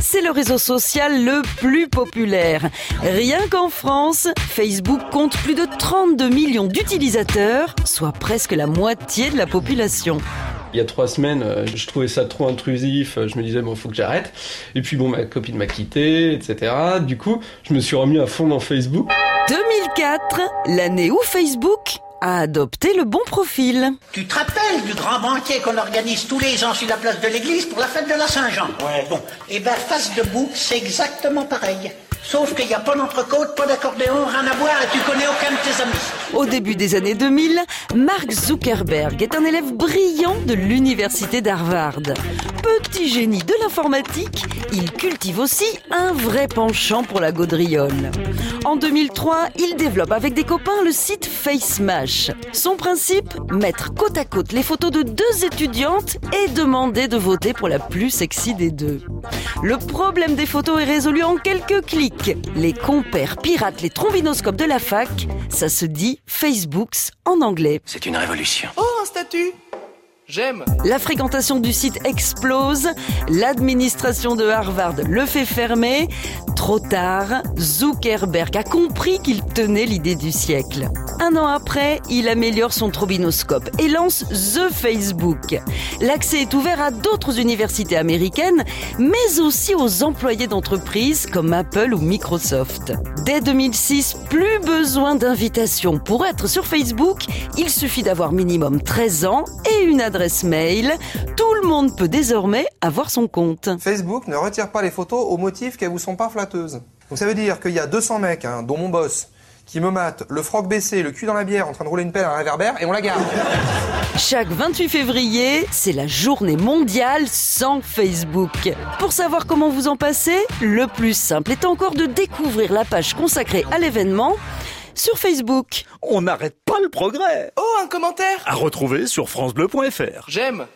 c'est le réseau social le plus populaire. Rien qu'en France, Facebook compte plus de 32 millions d'utilisateurs, soit presque la moitié de la population. Il y a trois semaines, euh, je trouvais ça trop intrusif. Je me disais, bon, faut que j'arrête. Et puis, bon, ma copine m'a quitté, etc. Du coup, je me suis remis à fond dans Facebook. 2004, l'année où Facebook a adopté le bon profil. Tu te rappelles du grand banquet qu'on organise tous les ans sur la place de l'église pour la fête de la Saint-Jean? Ouais. Bon, et ben face de bouc, c'est exactement pareil. Sauf qu'il n'y a pas d'entrecôte, pas d'accordéon, rien à boire et tu connais aucun de tes amis. Au début des années 2000, Mark Zuckerberg est un élève brillant de l'université d'Harvard. Petit génie de l'informatique, il cultive aussi un vrai penchant pour la gaudriole. En 2003, il développe avec des copains le site FaceMash. Son principe Mettre côte à côte les photos de deux étudiantes et demander de voter pour la plus sexy des deux. Le problème des photos est résolu en quelques clics. Les compères piratent les trombinoscopes de la fac. Ça se dit Facebooks en anglais. C'est une révolution. Oh, un statut J'aime. La fréquentation du site explose. L'administration de Harvard le fait fermer. Trop tard, Zuckerberg a compris qu'il tenait l'idée du siècle. Un an après, il améliore son trobinoscope et lance The Facebook. L'accès est ouvert à d'autres universités américaines, mais aussi aux employés d'entreprises comme Apple ou Microsoft. Dès 2006, plus besoin d'invitation pour être sur Facebook. Il suffit d'avoir minimum 13 ans et une adresse mail. Tout le monde peut désormais avoir son compte. Facebook ne retire pas les photos au motif qu'elles vous sont pas flatteuses. Donc ça veut dire qu'il y a 200 mecs, hein, dont mon boss, qui me matent le froc baissé, le cul dans la bière, en train de rouler une pelle à un réverbère, et on la garde. Chaque 28 février, c'est la journée mondiale sans Facebook. Pour savoir comment vous en passez, le plus simple est encore de découvrir la page consacrée à l'événement sur Facebook. On n'arrête pas le progrès. Oh, un commentaire À retrouver sur francebleu.fr. J'aime.